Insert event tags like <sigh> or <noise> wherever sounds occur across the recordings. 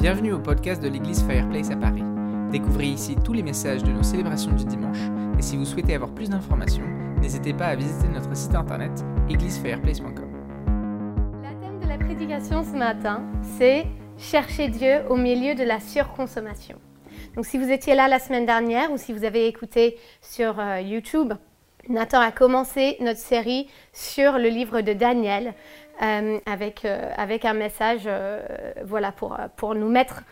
Bienvenue au podcast de l'église Fireplace à Paris. Découvrez ici tous les messages de nos célébrations du dimanche et si vous souhaitez avoir plus d'informations, n'hésitez pas à visiter notre site internet églisefireplace.com. Le thème de la prédication ce matin, c'est Chercher Dieu au milieu de la surconsommation. Donc si vous étiez là la semaine dernière ou si vous avez écouté sur euh, YouTube, Nathan a commencé notre série sur le livre de Daniel avec, euh, avec un message voilà, pour, pour, nous mettre,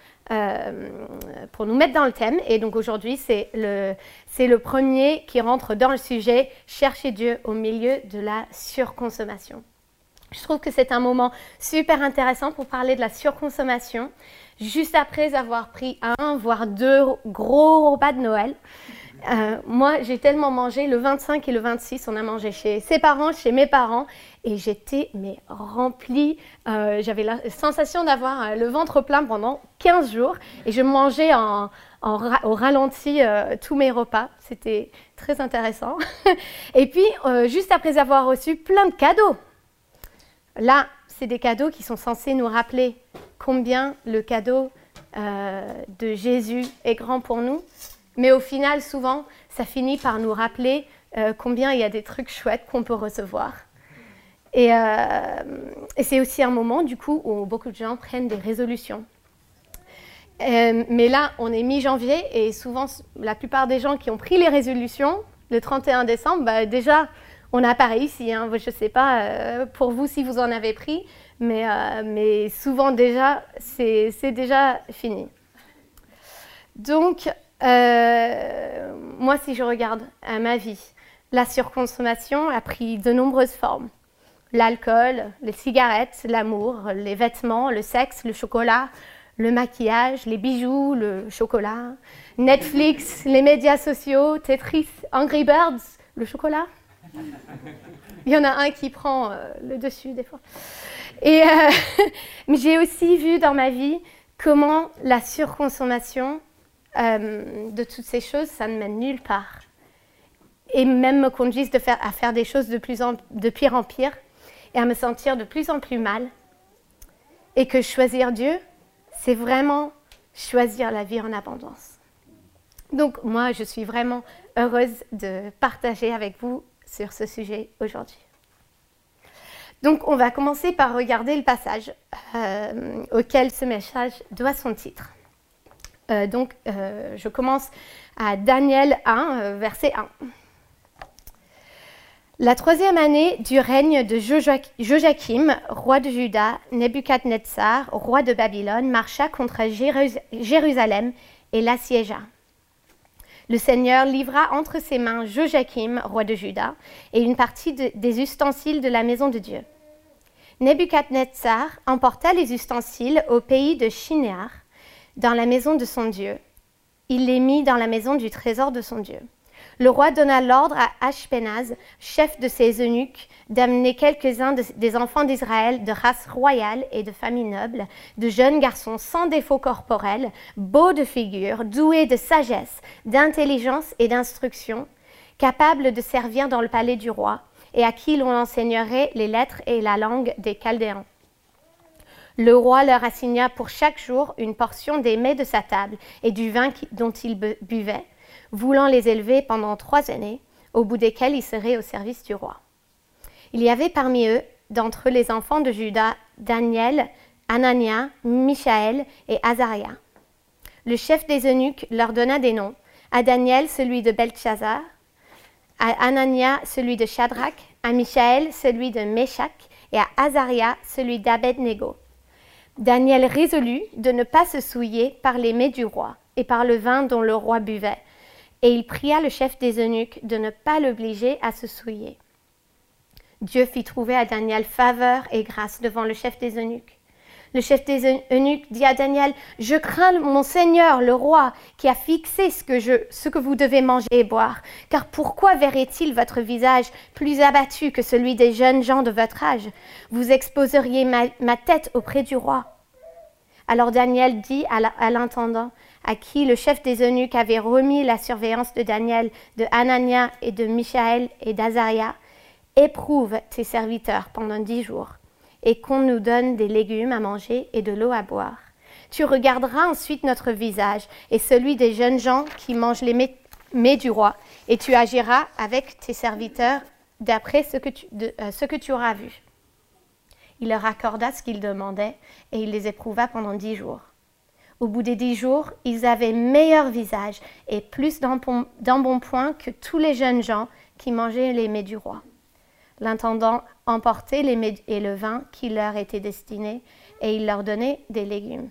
pour nous mettre dans le thème. Et donc aujourd'hui, c'est le, c'est le premier qui rentre dans le sujet Chercher Dieu au milieu de la surconsommation. Je trouve que c'est un moment super intéressant pour parler de la surconsommation, juste après avoir pris un, voire deux gros repas de Noël. Euh, moi, j'ai tellement mangé, le 25 et le 26, on a mangé chez ses parents, chez mes parents, et j'étais mais remplie. Euh, j'avais la sensation d'avoir euh, le ventre plein pendant 15 jours, et je mangeais au ralenti tous mes repas. C'était très intéressant. <laughs> et puis, juste après avoir reçu plein de cadeaux, Là, c'est des cadeaux qui sont censés nous rappeler combien le cadeau de Jésus est grand pour nous. Mais au final, souvent, ça finit par nous rappeler euh, combien il y a des trucs chouettes qu'on peut recevoir. Et, euh, et c'est aussi un moment, du coup, où beaucoup de gens prennent des résolutions. mais là, on est mi-janvier et souvent, la plupart des gens qui ont pris les résolutions le 31 décembre, bah, déjà, on a pareil ici, hein. je ne sais pas euh, pour vous si vous en avez pris, mais, euh, mais souvent déjà, c'est déjà fini. Donc, euh, moi, si je regarde à ma vie, la surconsommation a pris de nombreuses formes. L'alcool, les cigarettes, l'amour, les vêtements, le sexe, le chocolat, le maquillage, les bijoux, le chocolat, Netflix, les médias sociaux, Tetris, Angry Birds, le chocolat, il y en a un qui prend euh, le dessus des fois. Et euh, <laughs> j'ai aussi vu dans ma vie comment la surconsommation euh, de toutes ces choses, ça ne mène nulle part. Et même me conduisent à faire des choses de, plus en, de pire en pire et à me sentir de plus en plus mal. Et que choisir Dieu, c'est vraiment choisir la vie en abondance. Donc moi, je suis vraiment heureuse de partager avec vous sur ce sujet aujourd'hui. Donc on va commencer par regarder le passage euh, auquel ce message doit son titre. Euh, donc euh, je commence à Daniel 1, verset 1. La troisième année du règne de Joachim, roi de Juda, Nebuchadnezzar, roi de Babylone, marcha contre Jérusalem et l'assiégea. Le Seigneur livra entre ses mains Joachim, roi de Juda, et une partie des ustensiles de la maison de Dieu. Nebuchadnezzar emporta les ustensiles au pays de Shinéar, dans la maison de son Dieu. Il les mit dans la maison du trésor de son Dieu. Le roi donna l'ordre à Ashpenaz, chef de ses eunuques, d'amener quelques-uns des enfants d'Israël de race royale et de famille noble, de jeunes garçons sans défaut corporel, beaux de figure, doués de sagesse, d'intelligence et d'instruction, capables de servir dans le palais du roi, et à qui l'on enseignerait les lettres et la langue des Chaldéens. Le roi leur assigna pour chaque jour une portion des mets de sa table et du vin dont ils buvaient, voulant les élever pendant trois années, au bout desquelles ils seraient au service du roi. Il y avait parmi eux, d'entre les enfants de Judas, Daniel, Anania, Michaël et Azaria. Le chef des eunuques leur donna des noms, à Daniel celui de Belshazzar, à Anania celui de Shadrach, à Michaël celui de Meshach et à Azaria celui d'Abednego. Daniel résolut de ne pas se souiller par les mets du roi et par le vin dont le roi buvait, et il pria le chef des eunuques de ne pas l'obliger à se souiller. Dieu fit trouver à Daniel faveur et grâce devant le chef des eunuques. Le chef des eunuques dit à Daniel, Je crains mon Seigneur, le roi, qui a fixé ce que, vous devez manger et boire. Car pourquoi verrait-il votre visage plus abattu que celui des jeunes gens de votre âge? Vous exposeriez ma tête auprès du roi. Alors Daniel dit à l'intendant, à qui le chef des eunuques avait remis la surveillance de Daniel, de Anania et de Michaël et d'Azaria, éprouve tes serviteurs pendant dix jours, et qu'on nous donne des légumes à manger et de l'eau à boire. Tu regarderas ensuite notre visage et celui des jeunes gens qui mangent les mets, du roi, et tu agiras avec tes serviteurs d'après ce, que tu, euh, ce que tu auras vu. Il leur accorda ce qu'ils demandaient, et il les éprouva pendant dix jours. Au bout des dix jours, ils avaient meilleur visage et plus d'embonpoint que tous les jeunes gens qui mangeaient les mets du roi. L'intendant emportait les mets et le vin qui leur étaient destinés, et il leur donnait des légumes.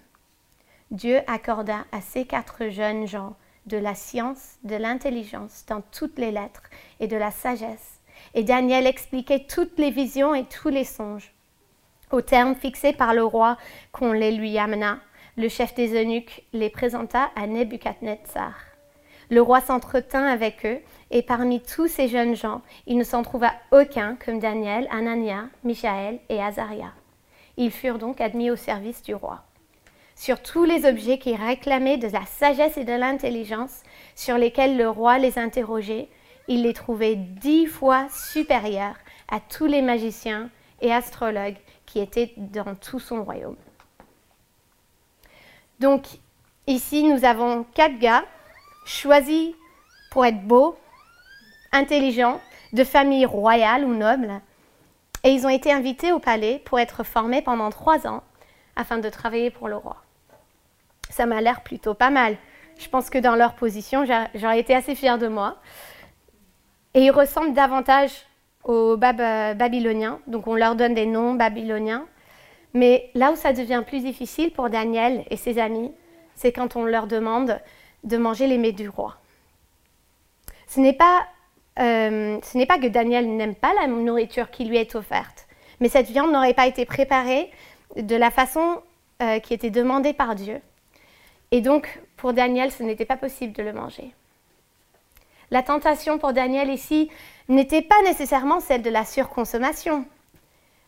Dieu accorda à ces quatre jeunes gens de la science, de l'intelligence dans toutes les lettres et de la sagesse. Et Daniel expliquait toutes les visions et tous les songes. Au terme fixé par le roi qu'on les lui amena, le chef des eunuques les présenta à Nebuchadnezzar. Le roi s'entretint avec eux, et parmi tous ces jeunes gens, il ne s'en trouva aucun comme Daniel, Anania, Michaël et Azaria. Ils furent donc admis au service du roi. Sur tous les objets qui réclamaient de la sagesse et de l'intelligence, sur lesquels le roi les interrogeait, il les trouvait dix fois supérieurs à tous les magiciens et astrologues qui étaient dans tout son royaume. Donc ici, nous avons quatre gars choisis pour être beaux, intelligents, de famille royale ou noble, et ils ont été invités au palais pour être formés pendant trois ans afin de travailler pour le roi. Ça m'a l'air plutôt pas mal. Je pense que dans leur position, j'aurais été assez fière de moi. Et ils ressemblent davantage aux Babyloniens, donc on leur donne des noms babyloniens. Mais là où ça devient plus difficile pour Daniel et ses amis, c'est quand on leur demande de manger les mets du roi. Ce n'est pas euh, pas que Daniel n'aime pas la nourriture qui lui est offerte, mais cette viande n'aurait pas été préparée de la façon euh, qui était demandée par Dieu. Et donc, pour Daniel, ce n'était pas possible de le manger. La tentation pour Daniel ici n'était pas nécessairement celle de la surconsommation.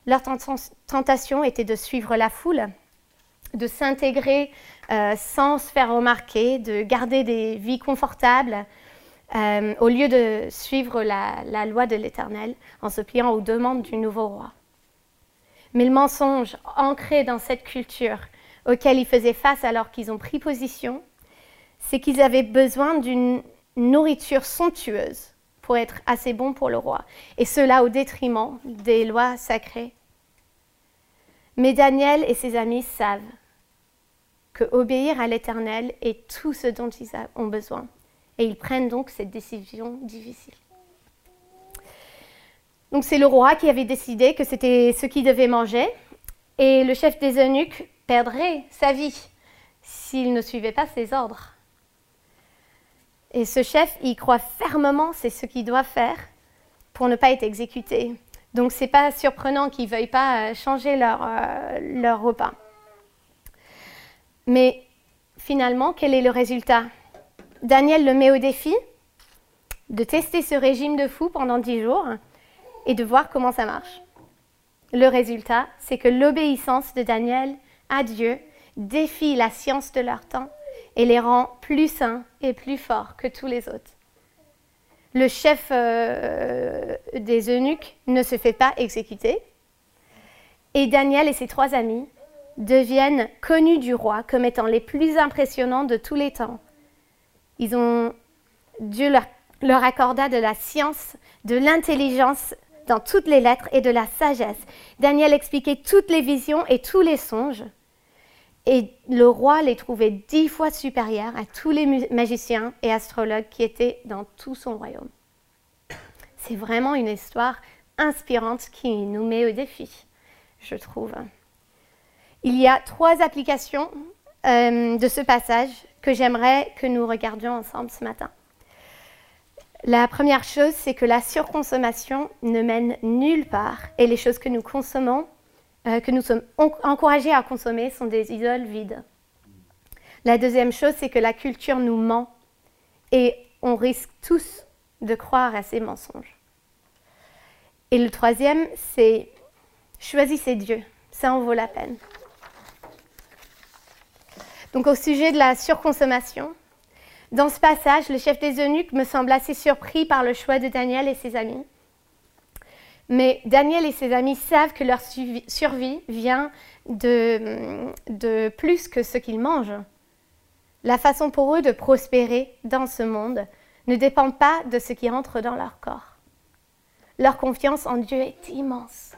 Leur tentation était de suivre la foule, de s'intégrer euh, sans se faire remarquer, de garder des vies confortables, euh, au lieu de suivre la, loi de l'Éternel en se pliant aux demandes du nouveau roi. Mais le mensonge ancré dans cette culture auquel ils faisaient face alors qu'ils ont pris position, c'est qu'ils avaient besoin d'une nourriture somptueuse pour être assez bons pour le roi, et cela au détriment des lois sacrées. Mais Daniel et ses amis savent obéir à l'Éternel est tout ce dont ils ont besoin et ils prennent donc cette décision difficile. Donc c'est le roi qui avait décidé que c'était ce qu'il devait manger et le chef des eunuques perdrait sa vie s'il ne suivait pas ses ordres. Et ce chef, il croit fermement c'est ce qu'il doit faire pour ne pas être exécuté. Donc c'est pas surprenant qu'ils veuillent pas euh, changer leur, euh, leur repas. Mais finalement, quel est le résultat? Daniel le met au défi de tester ce régime de fou pendant dix jours et de voir comment ça marche. Le résultat, c'est que l'obéissance de Daniel à Dieu défie la science de leur temps et les rend plus sains et plus forts que tous les autres. Le chef euh, des eunuques ne se fait pas exécuter et Daniel et ses trois amis deviennent connus du roi comme étant les plus impressionnants de tous les temps ils ont, Dieu leur, accorda de la science, de l'intelligence dans toutes les lettres et de la sagesse. Daniel expliquait toutes les visions et tous les songes. Et le roi les trouvait dix fois supérieurs à tous les magiciens et astrologues qui étaient dans tout son royaume. C'est vraiment une histoire inspirante qui nous met au défi, je trouve. Il y a trois applications euh, de ce passage que j'aimerais que nous regardions ensemble ce matin. La première chose, c'est que la surconsommation ne mène nulle part et les choses que nous consommons, euh, que nous sommes encouragés à consommer, sont des idoles vides. La deuxième chose, c'est que la culture nous ment et on risque tous de croire à ces mensonges. Et le troisième, c'est choisissez Dieu, ça en vaut la peine. Donc au sujet de la surconsommation, dans ce passage, le chef des eunuques me semble assez surpris par le choix de Daniel et ses amis. Mais Daniel et ses amis savent que leur survie vient de, de plus que ce qu'ils mangent. La façon pour eux de prospérer dans ce monde ne dépend pas de ce qui entre dans leur corps. Leur confiance en Dieu est immense.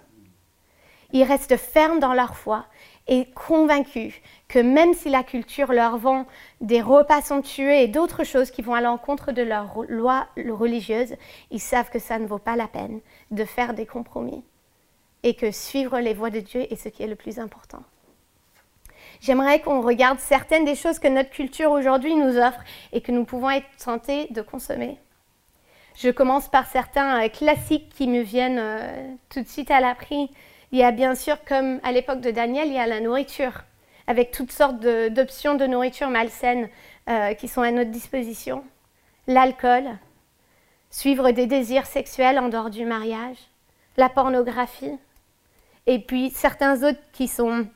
Ils restent fermes dans leur foi et convaincus que même si la culture leur vend des repas somptueux et d'autres choses qui vont à l'encontre de leurs lois religieuses, ils savent que ça ne vaut pas la peine de faire des compromis et que suivre les voies de Dieu est ce qui est le plus important. J'aimerais qu'on regarde certaines des choses que notre culture aujourd'hui nous offre et que nous pouvons être tentés de consommer. Je commence par certains euh, classiques qui me viennent euh, tout de suite à l'appris. Il y a bien sûr, comme à l'époque de Daniel, il y a la nourriture, avec toutes sortes d'options de, nourriture malsaine euh, qui sont à notre disposition. L'alcool, suivre des désirs sexuels en dehors du mariage, la pornographie, et puis certains autres qui sont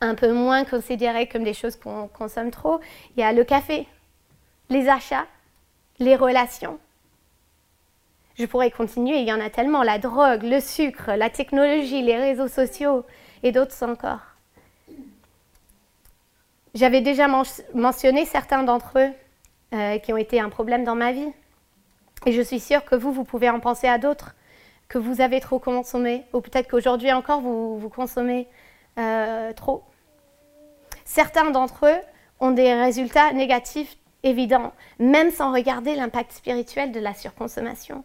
un peu moins considérés comme des choses qu'on consomme trop. Il y a le café, les achats, les relations. Je pourrais continuer, il y en a tellement, la drogue, le sucre, la technologie, les réseaux sociaux et d'autres encore. J'avais déjà mentionné certains d'entre eux euh, qui ont été un problème dans ma vie. Et je suis sûre que vous, vous pouvez en penser à d'autres que vous avez trop consommé, ou peut-être qu'aujourd'hui encore vous, vous consommez euh, trop. Certains d'entre eux ont des résultats négatifs évidents, même sans regarder l'impact spirituel de la surconsommation.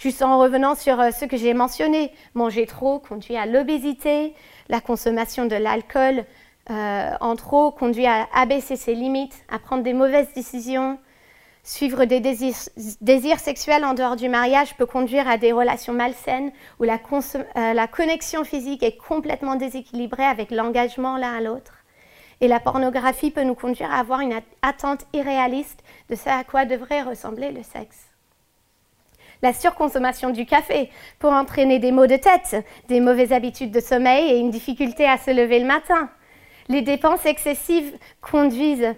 Juste en revenant sur euh, ce que j'ai mentionné, manger trop conduit à l'obésité, la consommation de l'alcool euh, en trop conduit à abaisser ses limites, à prendre des mauvaises décisions, Suivre des désirs, sexuels en dehors du mariage peut conduire à des relations malsaines où la, euh, la connexion physique est complètement déséquilibrée avec l'engagement l'un à l'autre. Et la pornographie peut nous conduire à avoir une attente irréaliste de ce à quoi devrait ressembler le sexe. La surconsommation du café peut entraîner des maux de tête, des mauvaises habitudes de sommeil et une difficulté à se lever le matin. Les dépenses excessives conduisent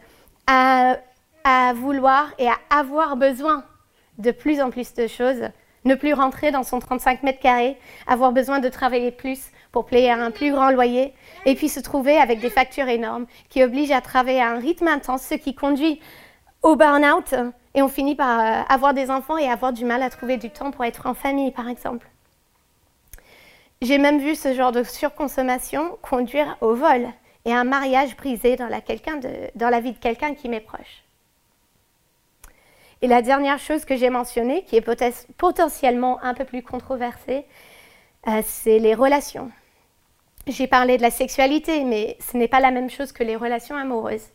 à à vouloir et à avoir besoin de plus en plus de choses, ne plus rentrer dans son 35 mètres carrés, avoir besoin de travailler plus pour payer un plus grand loyer, et puis se trouver avec des factures énormes qui obligent à travailler à un rythme intense, ce qui conduit au burn-out, et on finit par euh, avoir des enfants et avoir du mal à trouver du temps pour être en famille, par exemple. J'ai même vu ce genre de surconsommation conduire au vol et à un mariage brisé dans la, dans la vie de quelqu'un qui m'est proche. Et la dernière chose que j'ai mentionnée, qui est potentiellement un peu plus controversée, euh, c'est les relations. J'ai parlé de la sexualité, mais ce n'est pas la même chose que les relations amoureuses.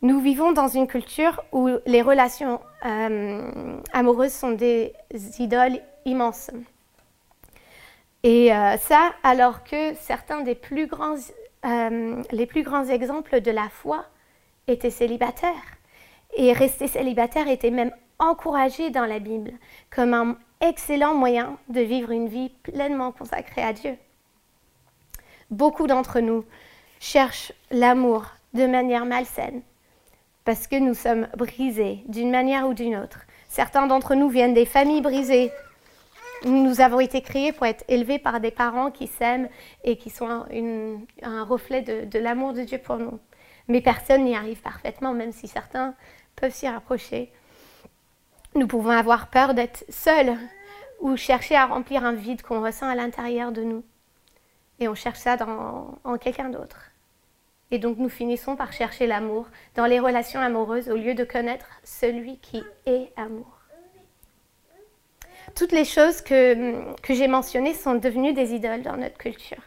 Nous vivons dans une culture où les relations euh, amoureuses sont des idoles immenses. Et euh, ça, alors que certains des plus grands, les plus grands exemples de la foi étaient célibataires. Et rester célibataire était même encouragé dans la Bible comme un excellent moyen de vivre une vie pleinement consacrée à Dieu. Beaucoup d'entre nous cherchent l'amour de manière malsaine parce que nous sommes brisés d'une manière ou d'une autre. Certains d'entre nous viennent des familles brisées. Nous avons été créés pour être élevés par des parents qui s'aiment et qui sont un, reflet de, l'amour de Dieu pour nous. Mais personne n'y arrive parfaitement, même si certains peuvent s'y rapprocher. Nous pouvons avoir peur d'être seuls ou chercher à remplir un vide qu'on ressent à l'intérieur de nous. Et on cherche ça dans, en quelqu'un d'autre. Et donc nous finissons par chercher l'amour dans les relations amoureuses au lieu de connaître celui qui est amour. Toutes les choses que, que j'ai mentionnées sont devenues des idoles dans notre culture.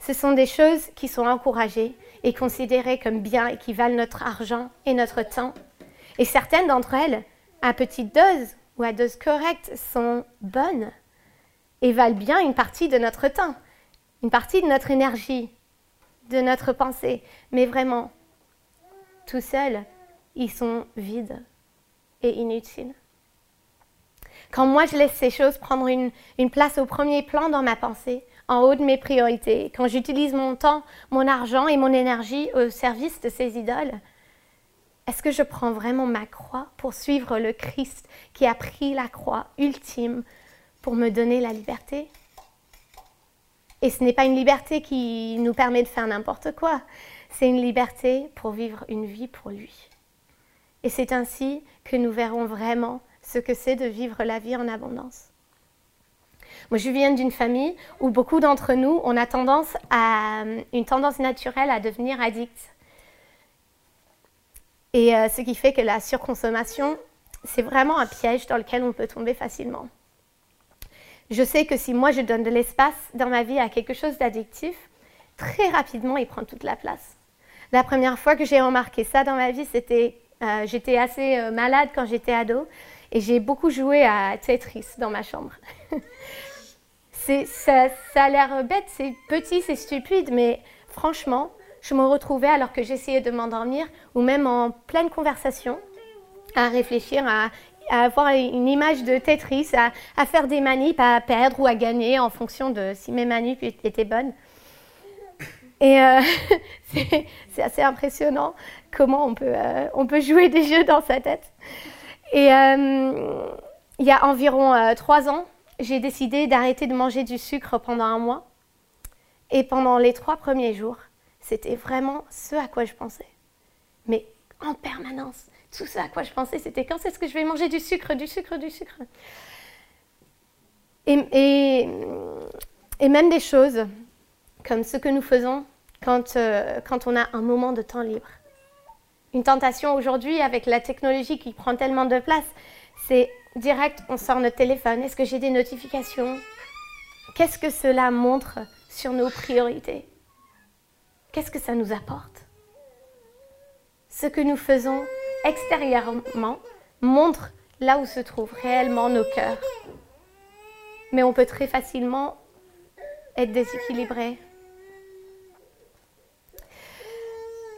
Ce sont des choses qui sont encouragées et considérées comme bien et qui valent notre argent et notre temps et certaines d'entre elles, à petite dose ou à dose correcte, sont bonnes et valent bien une partie de notre temps, une partie de notre énergie, de notre pensée. Mais vraiment, tout seuls, ils sont vides et inutiles. Quand moi je laisse ces choses prendre une, une, place au premier plan dans ma pensée, en haut de mes priorités, quand j'utilise mon temps, mon argent et mon énergie au service de ces idoles, est-ce que je prends vraiment ma croix pour suivre le Christ qui a pris la croix ultime pour me donner la liberté? Et ce n'est pas une liberté qui nous permet de faire n'importe quoi, c'est une liberté pour vivre une vie pour lui. Et c'est ainsi que nous verrons vraiment ce que c'est de vivre la vie en abondance. Moi, je viens d'une famille où beaucoup d'entre nous, on a tendance à, une tendance naturelle à devenir addicts. Et euh, ce qui fait que la surconsommation, c'est vraiment un piège dans lequel on peut tomber facilement. Je sais que si moi je donne de l'espace dans ma vie à quelque chose d'addictif, très rapidement il prend toute la place. La première fois que j'ai remarqué ça dans ma vie, c'était euh, j'étais assez euh, malade quand j'étais ado et j'ai beaucoup joué à Tetris dans ma chambre. <laughs> ça, ça a l'air bête, c'est petit, c'est stupide, mais franchement, je me retrouvais alors que j'essayais de m'endormir ou même en pleine conversation à réfléchir, à, avoir une image de Tetris, à, faire des manips, à perdre ou à gagner en fonction de si mes manips étaient bonnes. Et euh, <laughs> c'est assez impressionnant comment on peut, euh, on peut jouer des jeux dans sa tête. Et euh, il y a environ trois ans, j'ai décidé d'arrêter de manger du sucre pendant un mois. Et pendant les trois premiers jours, c'était vraiment ce à quoi je pensais. Mais en permanence, tout ce à quoi je pensais, c'était quand est-ce que je vais manger du sucre, du sucre, du sucre. Et, et, même des choses comme ce que nous faisons quand, euh, quand on a un moment de temps libre. Une tentation aujourd'hui avec la technologie qui prend tellement de place, c'est direct, on sort notre téléphone. Est-ce que j'ai des notifications? Qu'est-ce que cela montre sur nos priorités? Qu'est-ce que ça nous apporte? Ce que nous faisons extérieurement montre là où se trouvent réellement nos cœurs. Mais on peut très facilement être déséquilibré.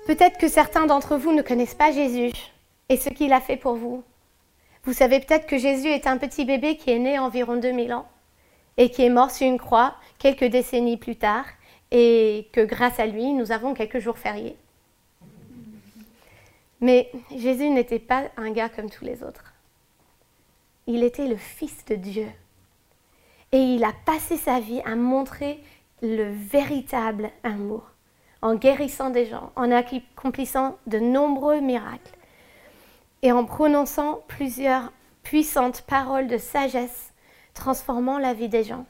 Peut-être que certains d'entre vous ne connaissent pas Jésus et ce qu'il a fait pour vous. Vous savez peut-être que Jésus est un petit bébé qui est né environ 2000 ans et qui est mort sur une croix quelques décennies plus tard et que grâce à lui, nous avons quelques jours fériés. Mais Jésus n'était pas un gars comme tous les autres. Il était le Fils de Dieu. Et il a passé sa vie à montrer le véritable amour, en guérissant des gens, en accomplissant de nombreux miracles et en prononçant plusieurs puissantes paroles de sagesse, transformant la vie des gens.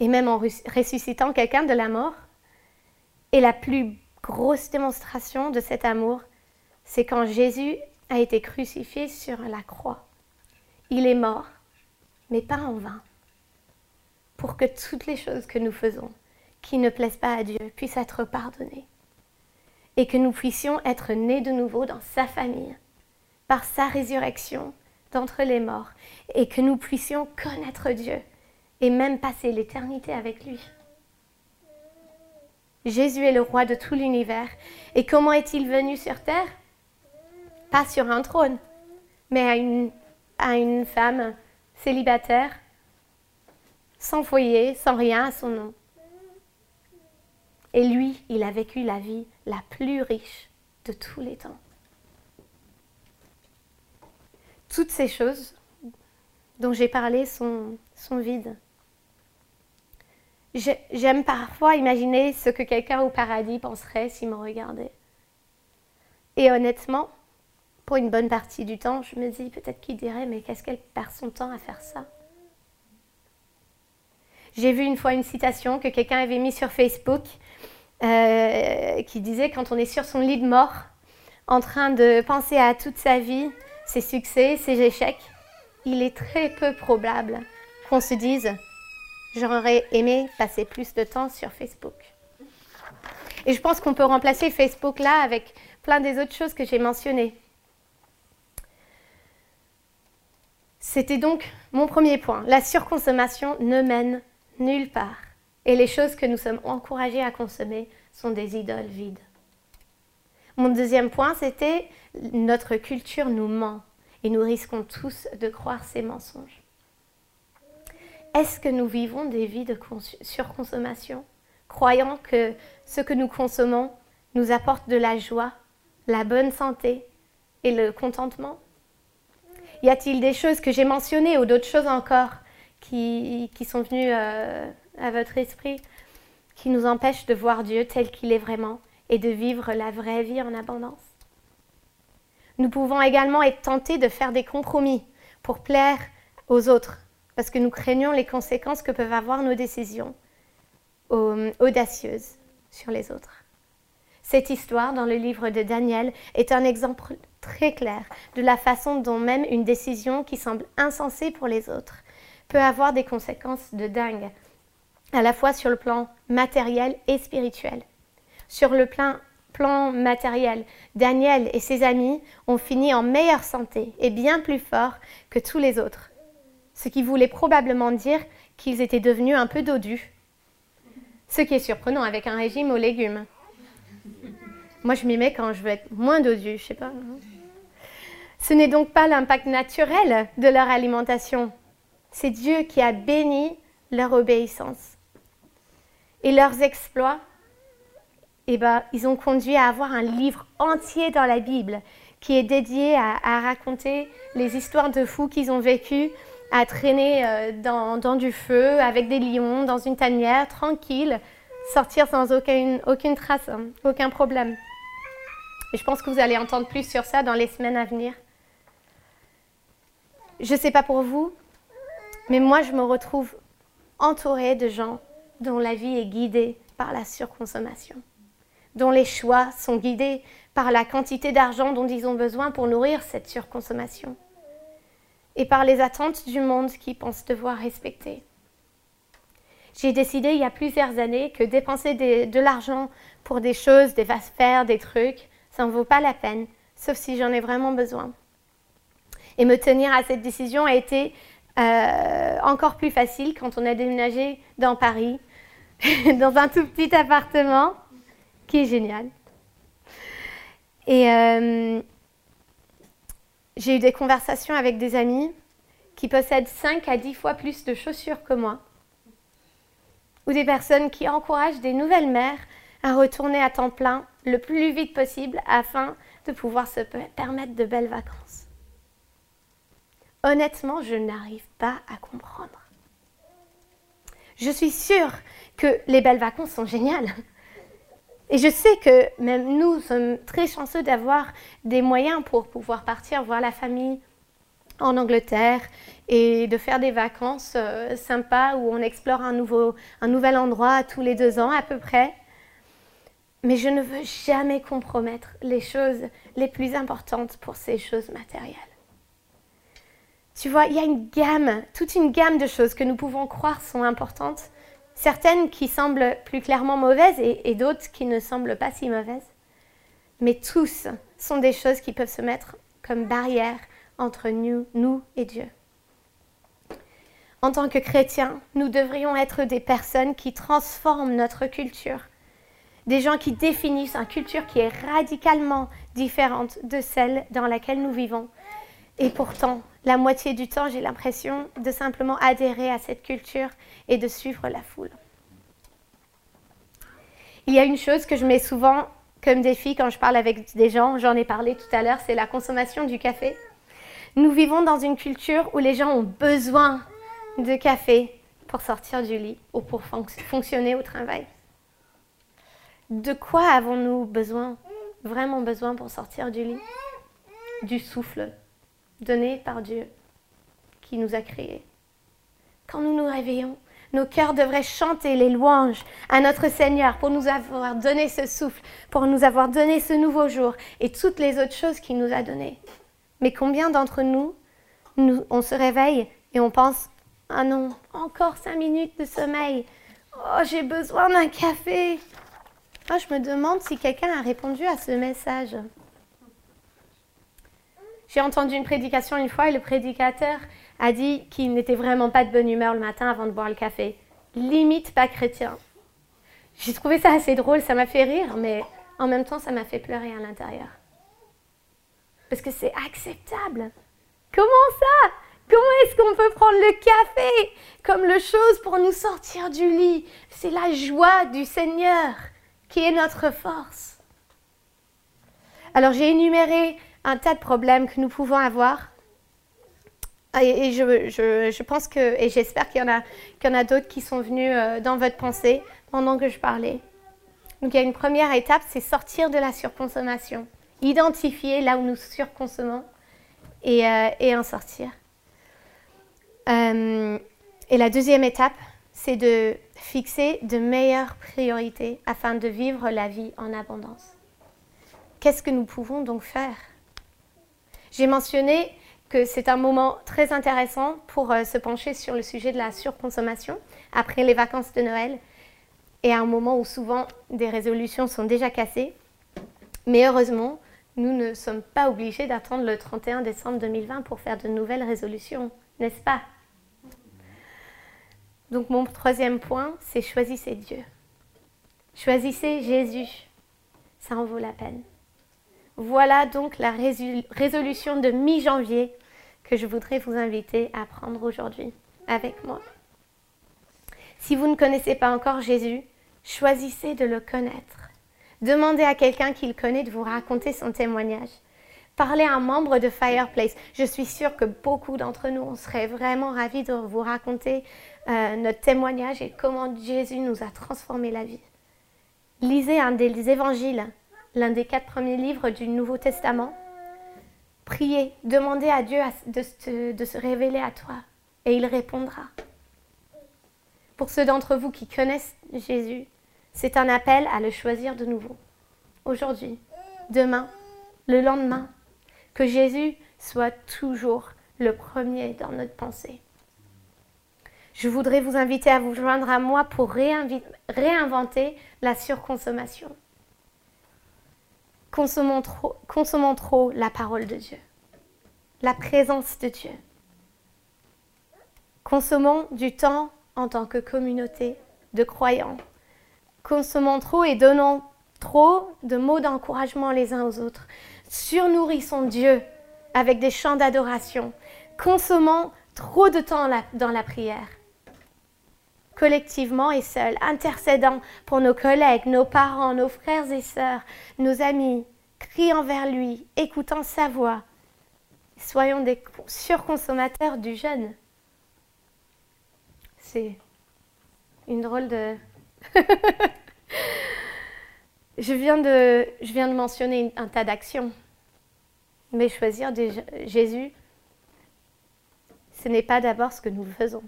Et même en ressuscitant quelqu'un de la mort. Et la plus grosse démonstration de cet amour, c'est quand Jésus a été crucifié sur la croix. Il est mort, mais pas en vain, pour que toutes les choses que nous faisons qui ne plaisent pas à Dieu puissent être pardonnées et que nous puissions être nés de nouveau dans sa famille par sa résurrection d'entre les morts et que nous puissions connaître Dieu et même passer l'éternité avec lui. Jésus est le roi de tout l'univers. Et comment est-il venu sur terre? Pas sur un trône, mais à une, femme célibataire, sans foyer, sans rien à son nom. Et lui, il a vécu la vie la plus riche de tous les temps. Toutes ces choses dont j'ai parlé sont vides. J'aime parfois imaginer ce que quelqu'un au paradis penserait s'il me regardait. Et honnêtement, pour une bonne partie du temps, je me dis peut-être qu'il dirait mais qu'est-ce qu'elle perd son temps à faire ça? J'ai vu une fois une citation que quelqu'un avait mise sur Facebook euh, qui disait quand on est sur son lit de mort, en train de penser à toute sa vie, ses succès, ses échecs, il est très peu probable qu'on se dise j'aurais aimé passer plus de temps sur Facebook. Et je pense qu'on peut remplacer Facebook là avec plein des autres choses que j'ai mentionnées. C'était donc mon premier point. La surconsommation ne mène nulle part. Et les choses que nous sommes encouragés à consommer sont des idoles vides. Mon deuxième point, c'était notre culture nous ment et nous risquons tous de croire ces mensonges. Est-ce que nous vivons des vies de surconsommation, croyant que ce que nous consommons nous apporte de la joie, la bonne santé et le contentement? Y a-t-il des choses que j'ai mentionnées ou d'autres choses encore qui, sont venues euh, à votre esprit qui nous empêchent de voir Dieu tel qu'il est vraiment et de vivre la vraie vie en abondance? Nous pouvons également être tentés de faire des compromis pour plaire aux autres, parce que nous craignons les conséquences que peuvent avoir nos décisions audacieuses sur les autres. Cette histoire dans le livre de Daniel est un exemple très clair de la façon dont même une décision qui semble insensée pour les autres peut avoir des conséquences de dingue, à la fois sur le plan matériel et spirituel. Sur le plan, plan matériel, Daniel et ses amis ont fini en meilleure santé et bien plus forts que tous les autres, ce qui voulait probablement dire qu'ils étaient devenus un peu dodus, ce qui est surprenant avec un régime aux légumes. Moi, je m'y mets quand je veux être moins dodu, je sais pas. Ce n'est donc pas l'impact naturel de leur alimentation. C'est Dieu qui a béni leur obéissance. Et leurs exploits, eh ben, ils ont conduit à avoir un livre entier dans la Bible qui est dédié à, raconter les histoires de fous qu'ils ont vécues, à traîner euh, dans, du feu avec des lions, dans une tanière, tranquille, sortir sans aucune, aucune trace, hein, aucun problème. Et je pense que vous allez entendre plus sur ça dans les semaines à venir. Je ne sais pas pour vous, mais moi je me retrouve entourée de gens dont la vie est guidée par la surconsommation, dont les choix sont guidés par la quantité d'argent dont ils ont besoin pour nourrir cette surconsommation, et par les attentes du monde qu'ils pensent devoir respecter. J'ai décidé il y a plusieurs années que dépenser de l'argent pour des choses, des faire, des trucs, ça ne vaut pas la peine, sauf si j'en ai vraiment besoin. Et me tenir à cette décision a été euh, encore plus facile quand on a déménagé dans Paris, <laughs> dans un tout petit appartement, qui est génial. Et euh, j'ai eu des conversations avec des amis qui possèdent 5 à 10 fois plus de chaussures que moi, ou des personnes qui encouragent des nouvelles mères à retourner à temps plein le plus vite possible afin de pouvoir se permettre de belles vacances. Honnêtement, je n'arrive pas à comprendre. Je suis sûre que les belles vacances sont géniales. Et je sais que même nous sommes très chanceux d'avoir des moyens pour pouvoir partir voir la famille en Angleterre et de faire des vacances euh, sympas où on explore un, nouveau, un nouvel endroit tous les deux ans à peu près. Mais je ne veux jamais compromettre les choses les plus importantes pour ces choses matérielles. Tu vois, il y a une gamme, toute une gamme de choses que nous pouvons croire sont importantes, certaines qui semblent plus clairement mauvaises et, d'autres qui ne semblent pas si mauvaises. Mais tous sont des choses qui peuvent se mettre comme barrière entre nous, nous et Dieu. En tant que chrétiens, nous devrions être des personnes qui transforment notre culture des gens qui définissent une culture qui est radicalement différente de celle dans laquelle nous vivons. Et pourtant, la moitié du temps, j'ai l'impression de simplement adhérer à cette culture et de suivre la foule. Il y a une chose que je mets souvent comme défi quand je parle avec des gens, j'en ai parlé tout à l'heure, c'est la consommation du café. Nous vivons dans une culture où les gens ont besoin de café pour sortir du lit ou pour fonctionner au travail. De quoi avons-nous besoin, vraiment besoin pour sortir du lit? Du souffle donné par Dieu qui nous a créés. Quand nous nous réveillons, nos cœurs devraient chanter les louanges à notre Seigneur pour nous avoir donné ce souffle, pour nous avoir donné ce nouveau jour et toutes les autres choses qu'il nous a données. Mais combien d'entre nous, on se réveille et on pense Ah non, encore cinq minutes de sommeil. Oh, j'ai besoin d'un café. Ah, je me demande si quelqu'un a répondu à ce message. J'ai entendu une prédication une fois et le prédicateur a dit qu'il n'était vraiment pas de bonne humeur le matin avant de boire le café. Limite pas chrétien. J'ai trouvé ça assez drôle, ça m'a fait rire, mais en même temps, ça m'a fait pleurer à l'intérieur. Parce que c'est acceptable. Comment ça? Comment est-ce qu'on peut prendre le café comme le chose pour nous sortir du lit? C'est la joie du Seigneur qui est notre force. Alors j'ai énuméré un tas de problèmes que nous pouvons avoir Et, je, pense que, et j'espère qu'il y en a, qu'il y en a d'autres qui sont venus euh, dans votre pensée pendant que je parlais. Donc il y a une première étape, c'est sortir de la surconsommation, identifier là où nous surconsommons et, euh, en sortir. Euh, et la deuxième étape, c'est de fixer de meilleures priorités afin de vivre la vie en abondance. Qu'est-ce que nous pouvons donc faire? J'ai mentionné que c'est un moment très intéressant pour euh, se pencher sur le sujet de la surconsommation après les vacances de Noël et à un moment où souvent des résolutions sont déjà cassées. Mais heureusement, nous ne sommes pas obligés d'attendre le 31 décembre 2020 pour faire de nouvelles résolutions, n'est-ce pas? Donc mon troisième point, c'est choisissez Dieu. Choisissez Jésus. Ça en vaut la peine. Voilà donc la résolution de mi-janvier que je voudrais vous inviter à prendre aujourd'hui avec moi. Si vous ne connaissez pas encore Jésus, choisissez de le connaître. Demandez à quelqu'un qui le connaît de vous raconter son témoignage. Parlez à un membre de Fireplace. Je suis sûre que beaucoup d'entre nous, on serait vraiment ravis de vous raconter euh, notre témoignage et comment Jésus nous a transformé la vie. Lisez un des évangiles l'un des quatre premiers livres du Nouveau Testament. Priez, demandez à Dieu de, se révéler à toi et il répondra. Pour ceux d'entre vous qui connaissent Jésus, c'est un appel à le choisir de nouveau. Aujourd'hui, demain, le lendemain, que Jésus soit toujours le premier dans notre pensée. Je voudrais vous inviter à vous joindre à moi pour réinventer la surconsommation consommons trop, trop la parole de Dieu, la présence de Dieu. Consommons du temps en tant que communauté de croyants. Consommons trop et donnons trop de mots d'encouragement les uns aux autres. Surnourrissons Dieu avec des chants d'adoration. Consommons trop de temps dans la prière collectivement et seuls, intercédant pour nos collègues, nos parents, nos frères et sœurs, nos amis, criant vers lui, écoutant sa voix. Soyons des surconsommateurs du jeûne. C'est une drôle de... <laughs> je, viens de, je viens de mentionner un tas d'actions, mais choisir Jésus, ce n'est pas d'abord ce que nous faisons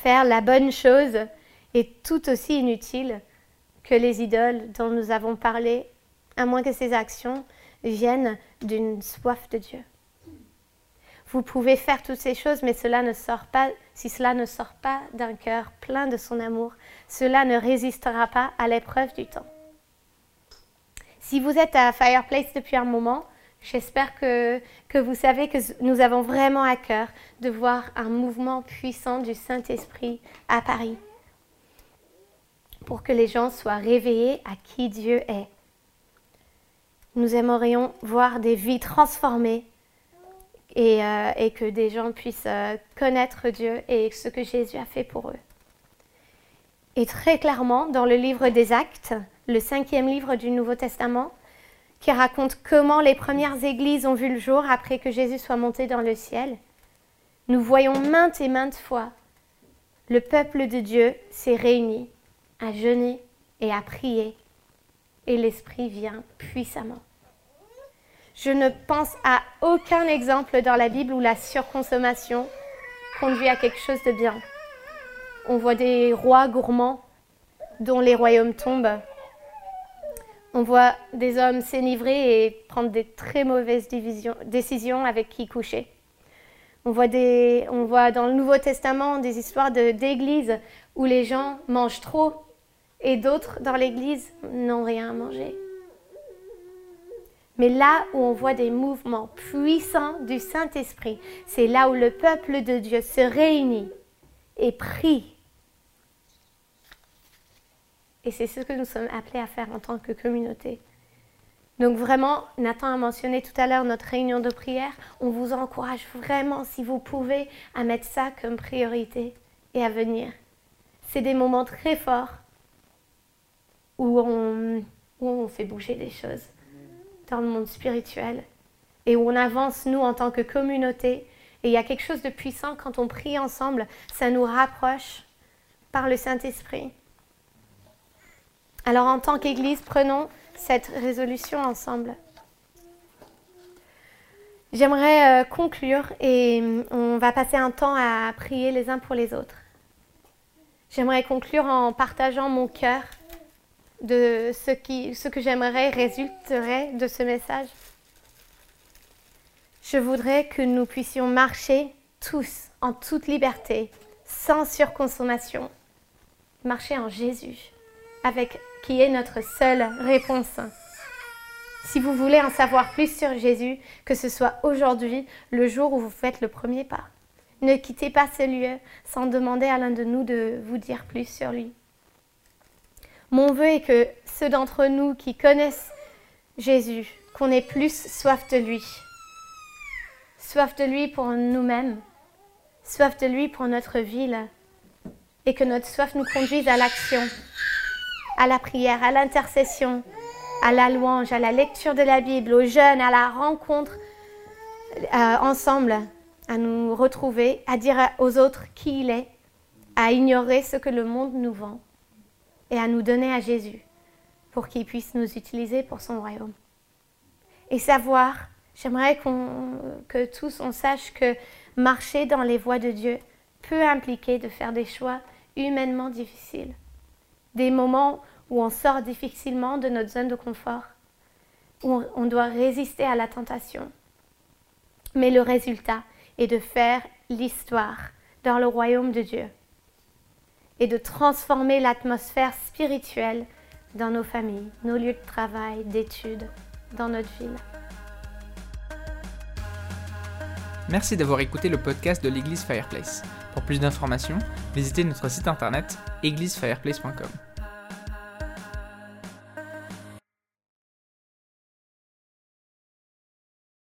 faire la bonne chose est tout aussi inutile que les idoles dont nous avons parlé, à moins que ces actions viennent d'une soif de Dieu. Vous pouvez faire toutes ces choses, mais si cela ne sort pas d'un cœur plein de son amour, cela ne résistera pas à l'épreuve du temps. Si vous êtes à Fireplace depuis un moment, J'espère que, vous savez que nous avons vraiment à cœur de voir un mouvement puissant du Saint-Esprit à Paris pour que les gens soient réveillés à qui Dieu est. Nous aimerions voir des vies transformées et, euh, que des gens puissent euh, connaître Dieu et ce que Jésus a fait pour eux. Et très clairement, dans le livre des Actes, le cinquième livre du Nouveau Testament, qui raconte comment les premières églises ont vu le jour après que Jésus soit monté dans le ciel. Nous voyons maintes et maintes fois le peuple de Dieu s'est réuni à jeûner et à prier, et l'Esprit vient puissamment. Je ne pense à aucun exemple dans la Bible où la surconsommation conduit à quelque chose de bien. On voit des rois gourmands dont les royaumes tombent on voit des hommes s'énivrer et prendre des très mauvaises décisions avec qui coucher. On voit, on voit dans le Nouveau Testament des histoires d'églises où les gens mangent trop et d'autres dans l'église n'ont rien à manger. Mais là où on voit des mouvements puissants du Saint-Esprit, c'est là où le peuple de Dieu se réunit et prie et c'est ce que nous sommes appelés à faire en tant que communauté. Donc vraiment, Nathan a mentionné tout à l'heure notre réunion de prière. On vous encourage vraiment, si vous pouvez, à mettre ça comme priorité et à venir. C'est des moments très forts où on, fait bouger des choses dans le monde spirituel et où on avance, nous, en tant que communauté, Et il y a quelque chose de puissant quand on prie ensemble, ça nous rapproche par le Saint-Esprit. Alors en tant qu'Église, prenons cette résolution ensemble. J'aimerais euh, conclure et mm, on va passer un temps à prier les uns pour les autres. J'aimerais conclure en partageant mon cœur de ce, qui, ce que j'aimerais résulterait de ce message. Je voudrais que nous puissions marcher tous en toute liberté, sans surconsommation, marcher en Jésus, avec qui est notre seule réponse. Si vous voulez en savoir plus sur Jésus, que ce soit aujourd'hui, le jour où vous faites le premier pas, ne quittez pas ce lieu sans demander à l'un de nous de vous dire plus sur lui. Mon vœu est que ceux d'entre nous qui connaissent Jésus, qu'on ait plus soif de lui, soif de lui pour nous-mêmes, soif de lui pour notre ville, et que notre soif nous conduise à l'action, à la prière, à l'intercession, à la louange, à la lecture de la Bible, aux jeunes, à la rencontre euh, ensemble, à nous retrouver, à dire aux autres qui il est, à ignorer ce que le monde nous vend et à nous donner à Jésus pour qu'il puisse nous utiliser pour son royaume. Et savoir, j'aimerais que tous on sache que marcher dans les voies de Dieu peut impliquer de faire des choix humainement difficiles, des moments où on sort difficilement de notre zone de confort, où on doit résister à la tentation. Mais le résultat est de faire l'histoire dans le royaume de Dieu et de transformer l'atmosphère spirituelle dans nos familles, nos lieux de travail, d'études, dans notre ville. Merci d'avoir écouté le podcast de l'église Fireplace. Pour plus d'informations, visitez notre site internet églisefireplace.com.